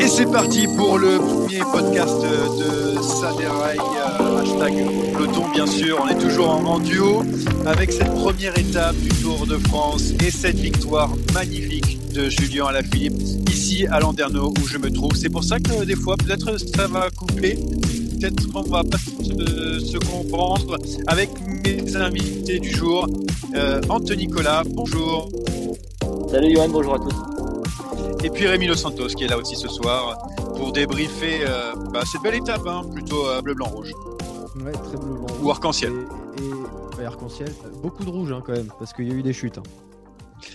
Et c'est parti pour le premier podcast de Saderail, euh, hashtag peloton bien sûr. On est toujours en, duo avec cette première étape du Tour de France et cette victoire magnifique de Julien Alaphilippe ici à Landerneau où je me trouve. C'est pour ça que des fois peut-être ça va couper, peut-être qu'on va pas se, se comprendre avec mes invités du jour. Euh, Anthony Nicolas, bonjour. Salut Johan, bonjour à tous. Et puis Rémi Los Santos qui est là aussi ce soir pour débriefer euh, bah, cette belle étape, hein, plutôt euh, bleu, blanc, rouge. Ouais, très bleu, blanc, Ou arc-en-ciel. Et, et- ouais, arc-en-ciel. Beaucoup de rouge hein, quand même, parce qu'il y a eu des chutes. hein.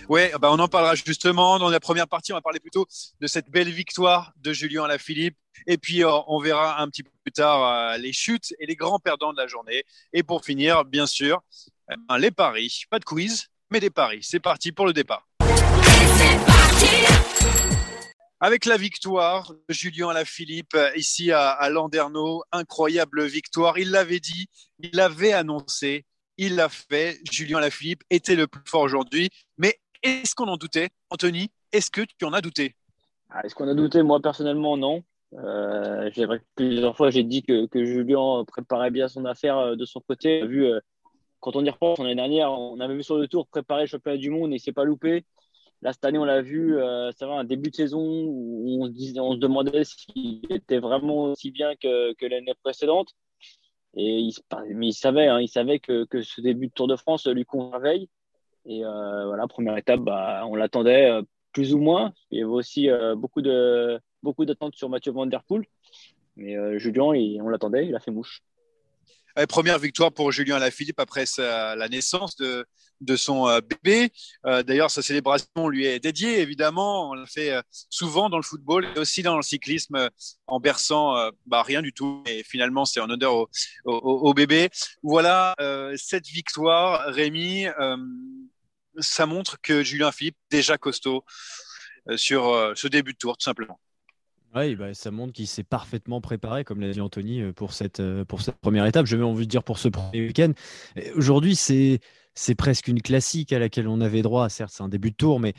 Ouais, bah, on en parlera justement dans la première partie. On va parler plutôt de cette belle victoire de Julien Alaphilippe. Et puis euh, on verra un petit peu plus tard euh, les chutes et les grands perdants de la journée. Et pour finir, bien sûr, les paris. Pas de quiz, mais des paris. C'est parti pour le départ. Avec la victoire de Julien Alaphilippe ici à, à Landerneau, incroyable victoire. Il l'avait dit, il l'avait annoncé, il l'a fait. Julien Alaphilippe était le plus fort aujourd'hui. Mais est-ce qu'on en doutait, Anthony Est-ce que tu en as douté? Ah, Est-ce qu'on a douté? Moi, personnellement, non. Euh, plusieurs fois, j'ai dit que, que Julien préparait bien son affaire euh, de son côté. Vu, euh, quand on y repense, l'année dernière, on avait vu sur le tour préparer le championnat du monde et il s'est pas loupé. Là, cette année, on l'a vu, euh, ça va, un début de saison où on se, disait, on demandait s'il était vraiment aussi bien que, l'année précédente. Et il, mais il savait, hein, il savait que, ce début de Tour de France lui conveille. Et euh, voilà, première étape, bah, on l'attendait euh, plus ou moins. Il y avait aussi beaucoup de d'attentes sur Mathieu Van Der Poel. Mais Julien, on l'attendait, il a fait mouche. Première victoire pour Julien Alaphilippe après la naissance de, son euh, bébé. Euh, D'ailleurs, sa célébration lui est dédiée, évidemment. On l'a fait euh, souvent dans le football et aussi dans le cyclisme en berçant bah, rien du tout. Et finalement, c'est en honneur au, au, bébé. Voilà, cette victoire, Rémi, ça montre que Julien Philippe, déjà costaud sur ce début de tour, tout simplement. Ouais, bah, ça montre qu'il s'est parfaitement préparé, comme l'a dit Anthony, euh, pour cette, euh, pour cette première étape. J'avais envie de dire pour ce premier week-end. Et Aujourd'hui, c'est, c'est presque une classique à laquelle on avait droit. Certes, c'est un début de tour, mais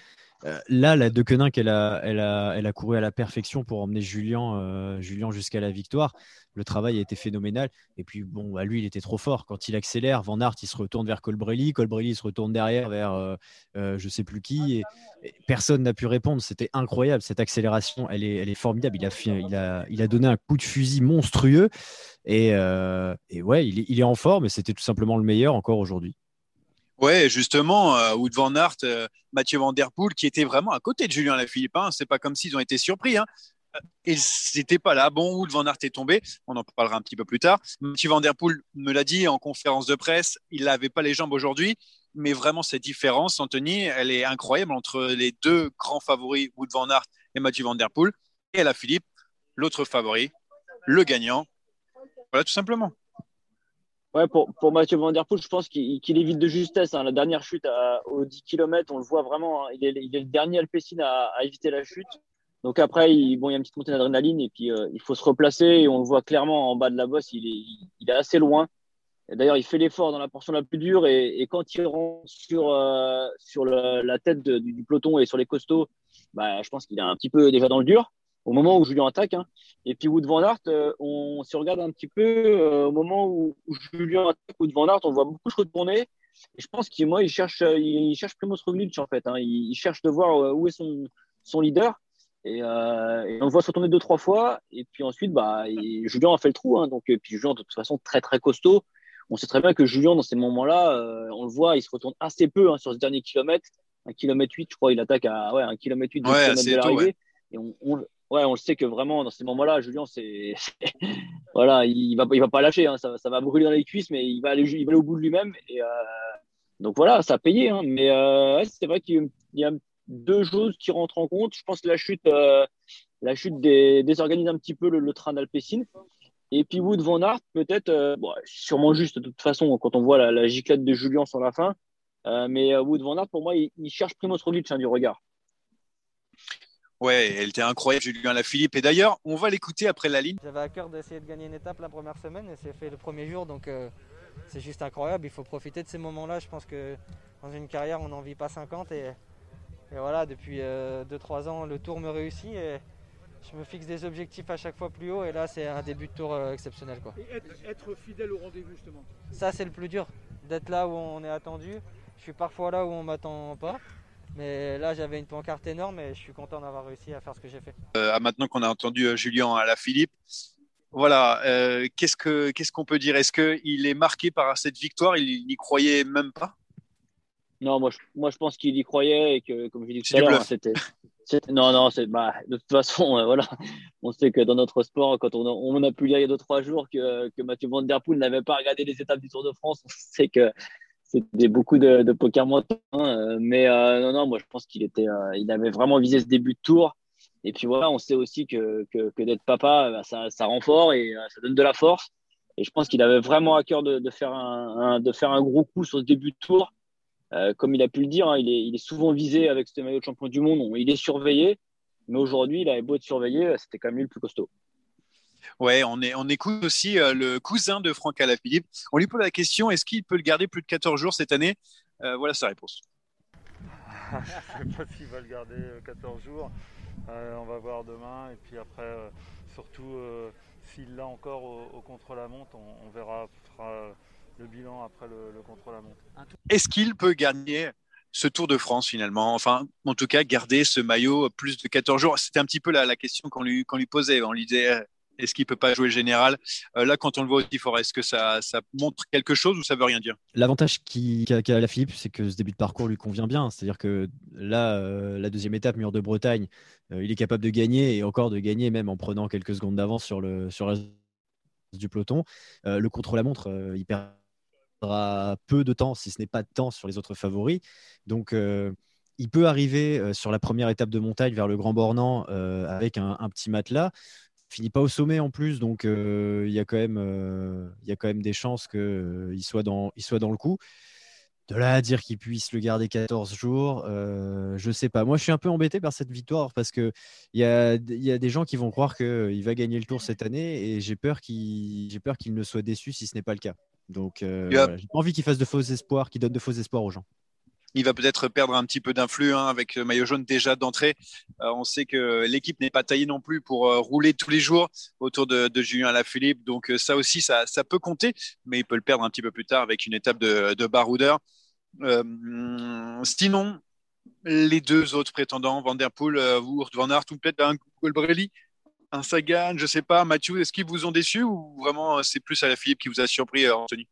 euh, là, la De Quenin, elle a, elle, a, elle a couru à la perfection pour emmener Julien, euh, Julien jusqu'à la victoire. Le travail a été phénoménal. Et puis, bon, bah, lui, il était trop fort. Quand il accélère, Van Aert, il se retourne vers Colbrelli. Colbrelli se retourne derrière vers euh, euh, je sais plus qui. Et, personne n'a pu répondre. C'était incroyable. Cette accélération, elle est, elle est formidable. Il a, il, a, il a donné un coup de fusil monstrueux. Et, et ouais, il est, il est en forme. Et c'était tout simplement le meilleur encore aujourd'hui. Ouais, justement, euh, Wood Van Aert, euh, Mathieu Van Der Poel, qui était vraiment à côté de Julien Lafilippe. Hein. C'est pas comme s'ils ont été surpris. Hein. Euh, Ils n'étaient pas là. Bon, Wood Van Aert est tombé. On en parlera un petit peu plus tard. Mathieu Van Der Poel me l'a dit en conférence de presse. Il n'avait pas les jambes aujourd'hui. Mais vraiment, cette différence, Anthony, elle est incroyable entre les deux grands favoris, Wood Van Aert et Mathieu Van Der Poel. Et la Philippe, l'autre favori, le gagnant. Voilà, tout simplement. Ouais, pour, pour Mathieu Van Der Poel, je pense qu'il évite de justesse. Hein. La dernière chute à, aux 10 km, on le voit vraiment. Hein. Il, est, le dernier Alpecin à, éviter la chute. Donc après, il, bon, il y a une petite montée d'adrénaline et puis euh, il faut se replacer. Et on le voit clairement en bas de la bosse, il est, il est assez loin. D'ailleurs, il fait l'effort dans la portion la plus dure et, quand il rentre sur, euh, sur la tête du, peloton et sur les costauds, bah, je pense qu'il est un petit peu déjà dans le dur au moment où Julien attaque. Hein. Et puis Wood Van Aert, euh, on se regarde un petit peu euh, au moment où, où, Julien attaque Wood Van Aert, on voit beaucoup se retourner. Et je pense qu'il moi, il cherche, il, cherche Primoz Roglic en fait. Hein. Il, il, cherche de voir euh, où est son, son leader. Et, euh, et, on le voit se retourner deux trois fois. Et puis ensuite, bah, Julien a fait le trou. Hein. Donc, et puis Julien de toute façon très très costaud. On sait très bien que Julien dans ces moments-là, euh, on le voit, il se retourne assez peu hein, sur ce dernier kilomètre. Un kilomètre 8, je crois, il attaque à ouais, un kilomètre 8 ouais, de l'arrivée. Ouais. Et on, on, ouais, on le sait que vraiment dans ces moments-là, Julien, c'est voilà, il va il va pas lâcher, hein, ça, ça, va brûler dans les cuisses, mais il va aller, il va au bout de lui-même. Et euh, donc voilà, ça a payé. Hein, mais euh, c'est vrai qu'il y a deux choses qui rentrent en compte. Je pense que la chute, euh, la chute des, désorganise un petit peu le, train d'Alpecin. Et puis Wood Van Aert, peut-être, bon, sûrement juste de toute façon quand on voit la, la de Julien sur la fin. mais Wood Van Aert, pour moi, il, il cherche Primoz Roglic hein, du regard. Ouais, elle était incroyable, Julien Lafilippe. Et d'ailleurs, on va l'écouter après la ligne. J'avais à cœur d'essayer de gagner une étape la première semaine et c'est fait le premier jour, donc euh, c'est juste incroyable. Il faut profiter de ces moments-là. Je pense que dans une carrière, on n'en vit pas 50 et, et voilà, depuis 2-3 euh, ans, le tour me réussit et je me fixe des objectifs à chaque fois plus haut et là, c'est un début de tour euh, exceptionnel. Quoi. Et être, être fidèle au rendez-vous, justement Ça, c'est le plus dur, d'être là où on est attendu. Je suis parfois là où on m'attend pas. Mais là, j'avais une pancarte énorme et je suis content d'avoir réussi à faire ce que j'ai fait. Euh, maintenant qu'on a entendu euh, Julien à la Philippe, voilà, euh, qu'est-ce qu'on qu'est-ce qu'on peut dire? Est-ce qu'il est marqué par cette victoire? Il n'y croyait même pas? Non, moi je, moi, je pense qu'il y croyait et que, comme je dis tout à l'heure, c'était. Non, non, c'est bah, de toute façon, euh, voilà. On sait que dans notre sport, quand on a, on a pu lire il y a deux trois jours que, que Mathieu Van Der Poel n'avait pas regardé les étapes du Tour de France, on sait que c'était beaucoup de, poker. Hein, mais euh, non, non, moi je pense qu'il était, euh, il avait vraiment visé ce début de tour. Et puis voilà, on sait aussi que, que, d'être papa, bah, ça, ça rend fort et euh, ça donne de la force. Et je pense qu'il avait vraiment à cœur de, faire un, gros coup sur ce début de tour. Comme il a pu le dire, hein, il, est, il est souvent visé avec ce maillot de champion du monde. Il est surveillé, mais aujourd'hui, il avait beau être surveillé, c'était quand même lui le plus costaud. Ouais, on, est, on écoute aussi euh, le cousin de Franck Alaphilippe. On lui pose la question est-ce qu'il peut le garder plus de 14 jours cette année? Euh, Voilà sa réponse. Je ne sais pas s'il va le garder 14 jours. Euh, on va voir demain. Et puis après, surtout, s'il l'a encore au, au contre-la-montre, on, on, verra fera le bilan après le, le contre-la-montre. Est-ce qu'il peut gagner ce Tour de France finalement? Enfin, en tout cas, garder ce maillot plus de 14 jours? C'était un petit peu la, la question qu'on lui, qu'on lui posait. On lui disait est-ce qu'il peut pas jouer le général? Euh, Là, quand on le voit au Tifort, est-ce que ça, ça, montre quelque chose ou ça veut rien dire? L'avantage qu'a qu la Philippe, c'est que ce début de parcours lui convient bien. C'est-à-dire que là, euh, la deuxième étape, mur de Bretagne, euh, il est capable de gagner et encore de gagner même en prenant quelques secondes d'avance sur le sur du peloton. Euh, le contre-la-montre, il perdra peu de temps, si ce n'est pas de temps, sur les autres favoris. Donc il peut arriver sur la première étape de montagne vers le Grand Bornand avec un petit matelas finit pas au sommet en plus, donc euh, il y a quand même euh, il y a quand même des chances qu'il euh, soit dans il soit dans le coup. De là à dire qu'il puisse le garder 14 jours, je sais pas. Moi, je suis un peu embêté par cette victoire parce que il y a, y a des gens qui vont croire qu'il va gagner le Tour cette année et j'ai peur qu'il qu'il ne soit déçu si ce n'est pas le cas. Donc, euh, voilà. j'ai pas envie qu'il fasse de faux espoirs, qu'il donne de faux espoirs aux gens. Il va peut-être perdre un petit peu d'influx hein, avec le maillot jaune déjà d'entrée. Euh, on sait que l'équipe n'est pas taillée non plus pour euh, rouler tous les jours autour de, Julien Alaphilippe. Donc euh, ça aussi, ça, peut compter, mais il peut le perdre un petit peu plus tard avec une étape de, de baroudeur. Sinon, les deux autres prétendants, Van Der Poel, Wout Van Aert ou peut-être un Colbrelli, un Sagan, je sais pas, Mathieu, est-ce qu'ils vous ont déçu ou vraiment c'est plus Alaphilippe qui vous a surpris, Anthony?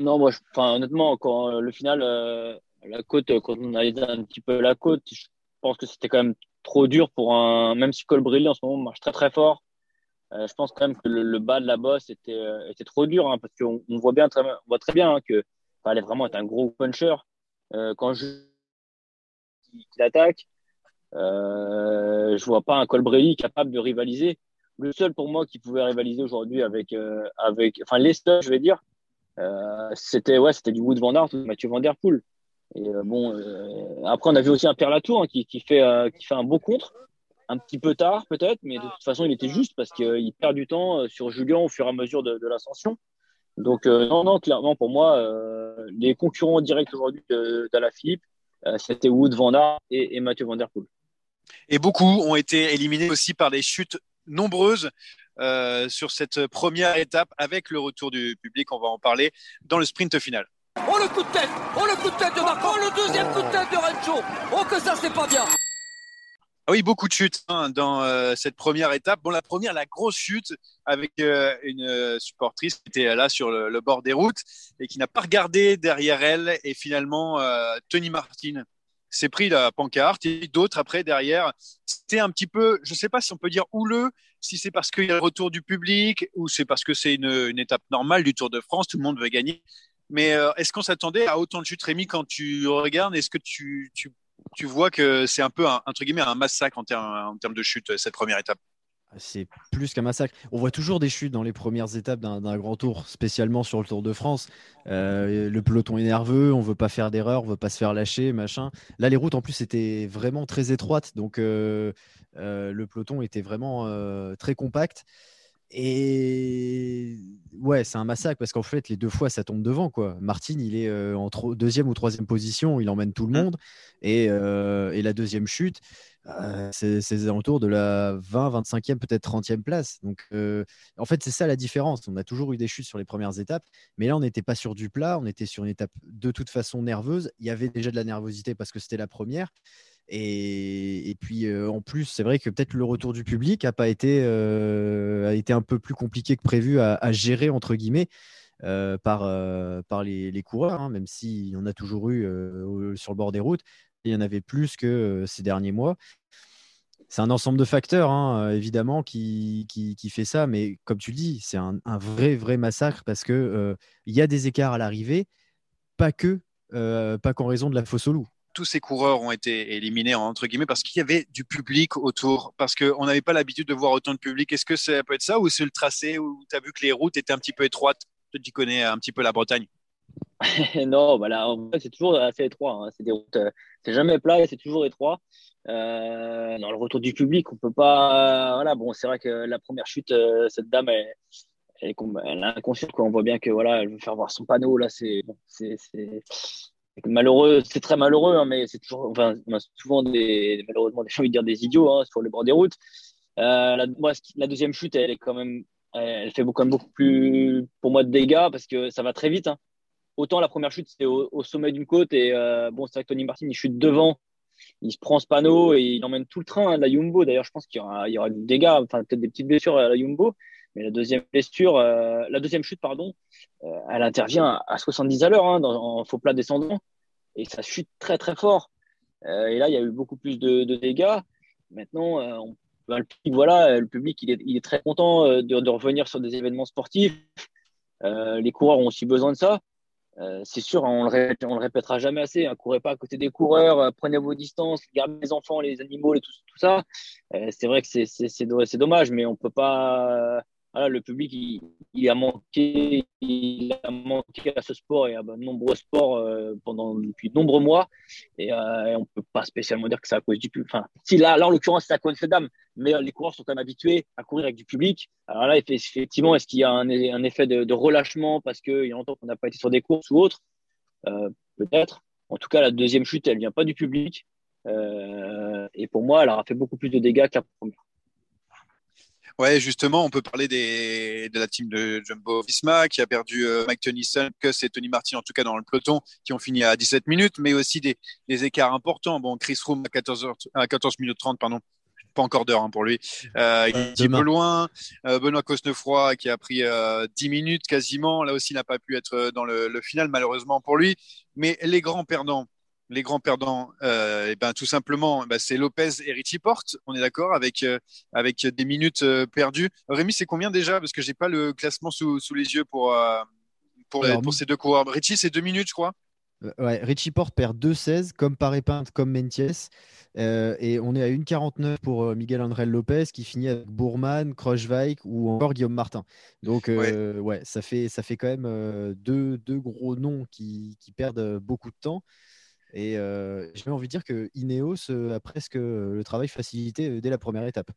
Non, moi, je, honnêtement, quand euh, le final, euh, la côte, quand on a aidé un petit peu la côte, je pense que c'était quand même trop dur pour un, même si Colbrelli en ce moment marche très très fort. Euh, je pense quand même que le, le, bas de la bosse était, euh, était trop dur, hein, parce qu'on on voit bien très, on voit très bien hein, que fallait vraiment être un gros puncher. Euh, quand je qui, qui attaque, euh, je vois pas un Colbrelli capable de rivaliser. le seul pour moi qui pouvait rivaliser aujourd'hui avec, avec, enfin les seuls, je vais dire, c'était ouais, c'était du Wood Van Aert ou Mathieu Van Der Poel. Et bon, après on a vu aussi un Pierre Latour hein, qui, qui, fait, qui fait un beau contre un petit peu tard peut-être, mais de toute façon, il était juste parce qu'il perd du temps sur Julien au fur et à mesure de, l'ascension. Donc, non, non, clairement, pour moi, les concurrents directs aujourd'hui d'Alaphilippe, euh, c'était Wood, Van et, et, Mathieu Van Der Poel. Et beaucoup ont été éliminés aussi par des chutes nombreuses euh, sur cette première étape avec le retour du public. On va en parler dans le sprint final. Oh le coup de tête Oh le coup de tête de Marco Oh le deuxième coup de tête de Rencho Oh que ça c'est pas bien ah oui, beaucoup de chutes hein, dans euh, cette première étape. Bon, la première, la grosse chute avec euh, une euh, supportrice qui était là sur le, bord des routes et qui n'a pas regardé derrière elle. Et finalement, Tony Martin s'est pris la pancarte et d'autres après derrière. C'était un petit peu, je ne sais pas si on peut dire houleux, si c'est parce qu'il y a le retour du public ou c'est parce que c'est une, étape normale du Tour de France, tout le monde veut gagner. Mais est-ce qu'on s'attendait à autant de chutes, Rémi, quand tu regardes? Est-ce que tu, tu tu vois que c'est un peu un, entre guillemets un massacre en termes, en termes de chute cette première étape? C'est plus qu'un massacre. On voit toujours des chutes dans les premières étapes d'un grand tour, spécialement sur le Tour de France. Euh, le peloton est nerveux, on veut pas faire d'erreur, on veut pas se faire lâcher, machin. Là, les routes en plus étaient vraiment très étroites, donc euh, euh, le peloton était vraiment très compact. Et ouais, c'est un massacre parce qu'en fait, les deux fois, ça tombe devant. quoi. Martin, il est euh, en deuxième ou troisième position, il emmène tout le mmh. monde. Et, euh, et la deuxième chute, euh, c'est c'est alentours de la 20, 25e, peut-être 30e place. Donc, en fait, c'est ça la différence. On a toujours eu des chutes sur les premières étapes, mais là, on n'était pas sur du plat, on était sur une étape de toute façon nerveuse. Il y avait déjà de la nervosité parce que c'était la première. Et, puis euh, en plus, c'est vrai que peut-être le retour du public a pas été, euh, a été un peu plus compliqué que prévu à, gérer entre guillemets euh, par, par les, coureurs, hein, même s'il y en a toujours eu sur le bord des routes. Il y en avait plus que ces derniers mois. C'est un ensemble de facteurs, hein, évidemment, qui, qui, fait ça. Mais comme tu le dis, c'est un, un, vrai, vrai massacre parce qu'il il y a des écarts à l'arrivée, pas que, pas qu'en raison de la fosse au loup tous ces coureurs ont été éliminés entre guillemets parce qu'il y avait du public autour, parce qu'on n'avait pas l'habitude de voir autant de public. Est-ce que ça peut être ça ou c'est le tracé où tu as vu que les routes étaient un petit peu étroites? Tu connais un petit peu la Bretagne Non, voilà, c'est toujours assez étroit. Hein. C'est des routes, euh, c'est jamais plat c'est toujours étroit. Euh, dans le retour du public, on peut pas. Voilà, bon, c'est vrai que la première chute, euh, cette dame, elle, elle, elle a inconscient. On voit bien que voilà, elle veut faire voir son panneau. Là, c'est, c'est, malheureux, c'est très malheureux, hein, mais c'est toujours, enfin, souvent des, malheureusement, des, envie de dire des idiots hein, sur le bord des routes. Euh, la, moi, la deuxième chute, elle est quand même, elle fait beaucoup, beaucoup plus, pour moi, de dégâts parce que ça va très vite. Hein. Autant la première chute, c'est au, sommet d'une côte et euh, bon, c'est vrai que Tony Martin, il chute devant, il se prend ce panneau et il emmène tout le train de la Yumbo. D'ailleurs, je pense qu'il y aura, il y aura enfin, peut-être des petites blessures à la Yumbo. Mais la deuxième blessure, euh, la deuxième chute, pardon, euh, elle intervient à 70 à l'heure hein, en faux plat descendant et ça chute très très fort. Et là, il y a eu beaucoup plus de, dégâts. Maintenant, le public, voilà, le public, il est, très content de, revenir sur des événements sportifs. les coureurs ont aussi besoin de ça. C'est sûr, on le, on le répétera jamais assez. Hein, courez pas à côté des coureurs, prenez vos distances, gardez les enfants, les animaux, et tout, tout ça. c'est vrai que c'est dommage, mais on peut pas le public, il, a manqué, il a manqué à ce sport et à de nombreux sports euh, pendant depuis de nombreux mois. Et, euh, on peut pas spécialement dire que c'est à cause du public. Enfin, si là, là en l'occurrence, c'est à cause de cette dame, mais euh, les coureurs sont quand même habitués à courir avec du public. Alors là, effectivement, est-ce qu'il y a un, effet de, relâchement parce qu'il y a longtemps qu'on n'a pas été sur des courses ou autre? Peut-être. En tout cas, la deuxième chute, elle vient pas du public. et pour moi, elle aura fait beaucoup plus de dégâts que la première. Ouais, justement, on peut parler des, de la team de Jumbo Visma qui a perdu euh, Mike Tennyson, Kuss et Tony Martin, en tout cas dans le peloton, qui ont fini à 17 minutes, mais aussi des, des écarts importants. Bon, Chris Room à 14, heures, à 14 minutes 30, pardon. Pas encore d'heure hein, pour lui. Euh, il est un peu loin. Euh, Benoît Cosnefroy qui a pris 10 minutes quasiment. Là aussi, il n'a pas pu être dans le, le final, malheureusement pour lui. Mais les grands perdants, les grands perdants, euh, ben, tout simplement, bah, c'est Lopez et Richie Porte. On est d'accord avec, euh, avec des minutes euh, perdues. Rémi, c'est combien déjà? Parce que j'ai pas le classement sous, sous les yeux pour, pour, pour ces deux coureurs. Richie, c'est deux minutes, je crois. Ouais, Richie Porte perd 2-16, comme Paré-Pinte, comme Menties. Euh, et on est à 1,49 pour euh, Miguel André Lopez qui finit avec Bourman, Krochweik ou encore Guillaume Martin. Donc, ouais. ça, fait, ça fait quand même deux, deux, gros noms qui, qui, perdent beaucoup de temps. Et j'ai envie de dire que Ineos a presque le travail facilité dès la première étape.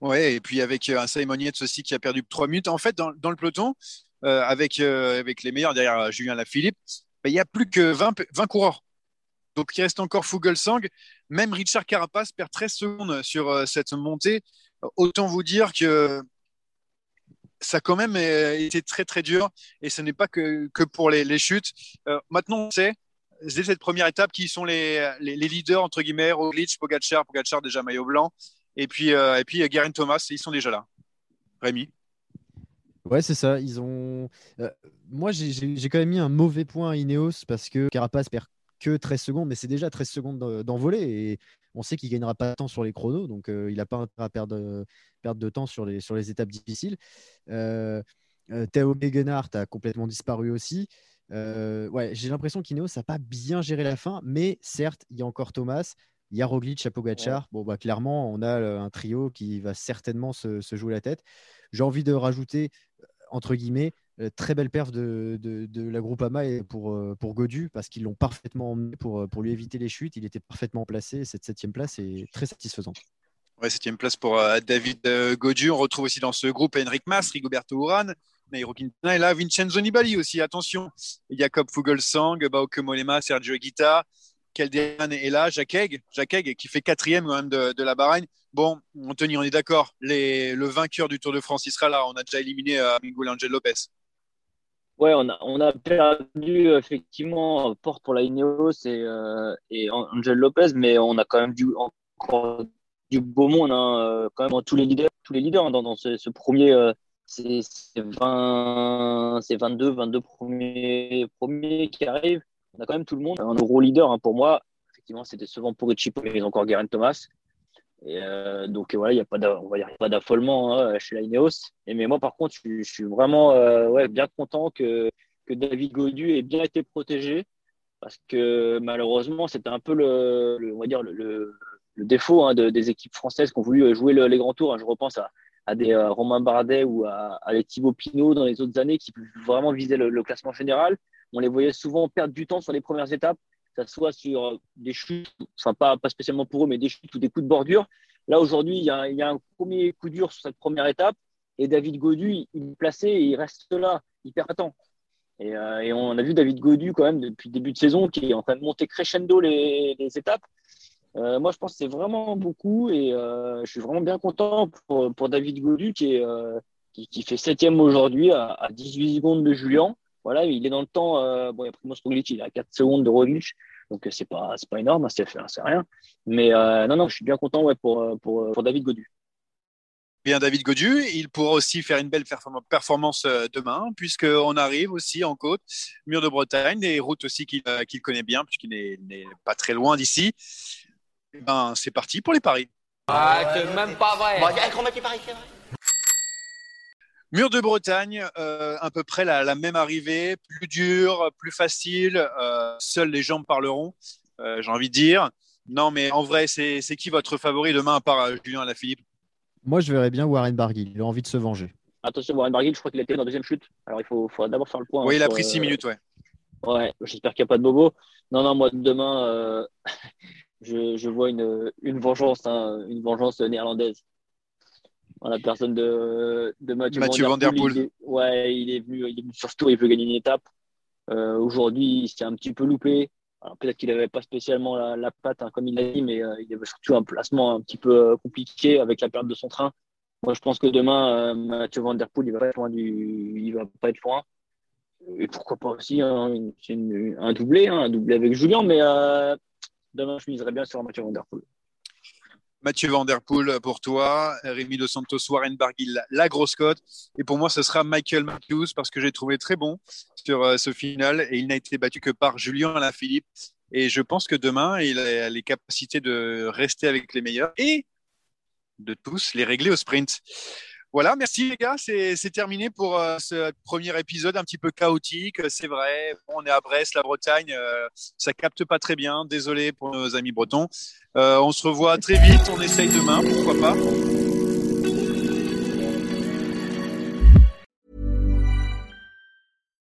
Ouais, et puis avec un Simon Yates aussi qui a perdu 3 minutes. En fait, dans, le peloton, avec, les meilleurs derrière Julien Lafilippe, bah, il n'y a plus que 20, 20 coureurs. Donc il reste encore Fugelsang. Même Richard Carapace perd 13 secondes sur euh, cette montée. Autant vous dire que ça a quand même euh, été très très dur et ce n'est pas que, pour les, chutes. Euh, maintenant, on sait, dès cette première étape, qui sont les, les, leaders, entre guillemets, Roglic, Pogacar, Pogacar déjà maillot blanc, et puis, et puis Garen Thomas, ils sont déjà là. Rémi Ouais, c'est ça. Ils ont. Euh, moi, j'ai quand même mis un mauvais point à Ineos parce que Carapace perd que 13 secondes, mais c'est déjà 13 secondes d'envolée et on sait qu'il gagnera pas de temps sur les chronos, donc euh, il n'a pas à perdre, perdre de temps sur les, sur les étapes difficiles. Euh, euh Théo Begenhardt a complètement disparu aussi. Ouais, j'ai l'impression qu'Ineos n'a pas bien géré la fin, mais certes, il y a encore Thomas, il y a Roglic, Pogacar. Bon, bah, clairement, on a un trio qui va certainement se, se jouer la tête. J'ai envie de rajouter entre guillemets, euh, très belle perf de, de, la Groupama pour, euh, pour Godu parce qu'ils l'ont parfaitement emmené pour, euh, pour lui éviter les chutes. Il était parfaitement placé. Cette septième place est très satisfaisante. Ouais, septième place pour David Godu. On retrouve aussi dans ce groupe Henrik Mas, Rigoberto Urán, Nairo Quintana et là Vincenzo Nibali aussi. Attention, Jacob Fugelsang, Bauke Molema, Sergio Guita, Calderan est là, Jacques Egg, qui fait quatrième même de, la Bahreïn. Bon, Anthony, on est d'accord. Le vainqueur du Tour de France, il sera là. On a déjà éliminé euh, Miguel Angel Lopez. Ouais, on a, perdu effectivement Porte pour la Ineos et, euh, Angel Lopez, mais on a quand même du, encore du beau monde, hein, euh, quand même tous les leaders, tous les leaders hein, dans, ce, premier, c'est 20, 22, 22 premiers, qui arrivent on a quand même tout le monde. Un euro leader, hein, pour moi, effectivement, c'était souvent pour Richie, mais encore Garen Thomas. Euh, donc voilà, il n'y a pas d'affolement hein, chez la Ineos. Mais moi, par contre, je, suis vraiment euh, ouais, bien content que, que David Godu ait bien été protégé. Parce que malheureusement, c'était un peu le, on va dire le, défaut hein, de, des équipes françaises qui ont voulu jouer les grands tours. Je repense à, à des euh, Romain Bardet ou à, à, des Thibaut Pinot dans les autres années qui vraiment visaient le, classement général on les voyait souvent perdre du temps sur les premières étapes, que ce soit sur euh, des chutes, enfin pas, pas spécialement pour eux, mais des chutes ou des coups de bordure. Là, aujourd'hui, il y, a, un premier coup dur sur cette première étape et David Godu, il est placé et il reste là, il perd pas temps. Euh, et, on a vu David Godu quand même depuis le début de saison qui est en train de monter crescendo les, étapes. Euh, moi, je pense que c'est vraiment beaucoup et je suis vraiment bien content pour, David Godu qui, est, qui, fait septième aujourd'hui à, à, 18 secondes de Julien voilà, il est dans le temps. Euh, bon, il y a Primoz Roglic, il a 4 secondes de Roglic, donc euh, c'est pas c'est pas énorme, hein, c'est rien. Mais euh, non, non, je suis bien content ouais, pour, pour, pour David Godu. Bien, David Godu, il pourra aussi faire une belle performance demain, puisqu'on arrive aussi en côte, mur de Bretagne, des routes aussi qu'il connaît bien, puisqu'il n'est pas très loin d'ici. Eh ben, c'est parti pour les paris. Ah, c'est même pas vrai. Bon, paris, c'est vrai. Mur de Bretagne, euh, à peu près la, même arrivée, plus dur, plus facile. Euh, seules les jambes parleront, euh, j'ai envie de dire. Non, mais en vrai, c'est qui votre favori demain à part Julien Alaphilippe? Moi, je verrais bien Warren Barguil. Il a envie de se venger. Attention, Warren Barguil, je crois qu'il était dans la deuxième chute. Alors, il faut, d'abord faire le point. Oui, il a pris 6 minutes, ouais. Ouais, j'espère qu'il n'y a pas de bobo. Non, non, moi, demain, je, vois une, vengeance, hein, une vengeance néerlandaise la personne de, de Mathieu, Mathieu Van Der Poel. Il est, ouais, il est, venu, il est venu sur ce tour, il veut gagner une étape. Euh, Aujourd'hui, il s'est un petit peu loupé. peut-être qu'il n'avait pas spécialement la, la patte, hein, comme il l'a dit, mais euh, il avait surtout un placement un petit peu euh, compliqué avec la perte de son train. Moi, je pense que demain, Mathieu Van Der Poel, il va pas être loin du, il va pas être loin. Et pourquoi pas aussi hein, une, un doublé, hein, un doublé avec Julien, mais demain, je miserais bien sur Mathieu Van Der Poel. Mathieu Van pour toi, Rémi Dos Santos, Warren Barguil, la grosse cote. Et pour moi, ce sera Michael Matthews parce que j'ai trouvé très bon sur euh, ce final et il n'a été battu que par Julien Alaphilippe. Et je pense que demain, il a les capacités de rester avec les meilleurs et de tous les régler au sprint. Voilà, merci les gars, c'est terminé pour euh, ce premier épisode un petit peu chaotique, c'est vrai. on est à Brest, la Bretagne, euh, ça capte pas très bien. Désolé pour nos amis bretons. Euh, on se revoit très vite, on essaye demain, pourquoi pas.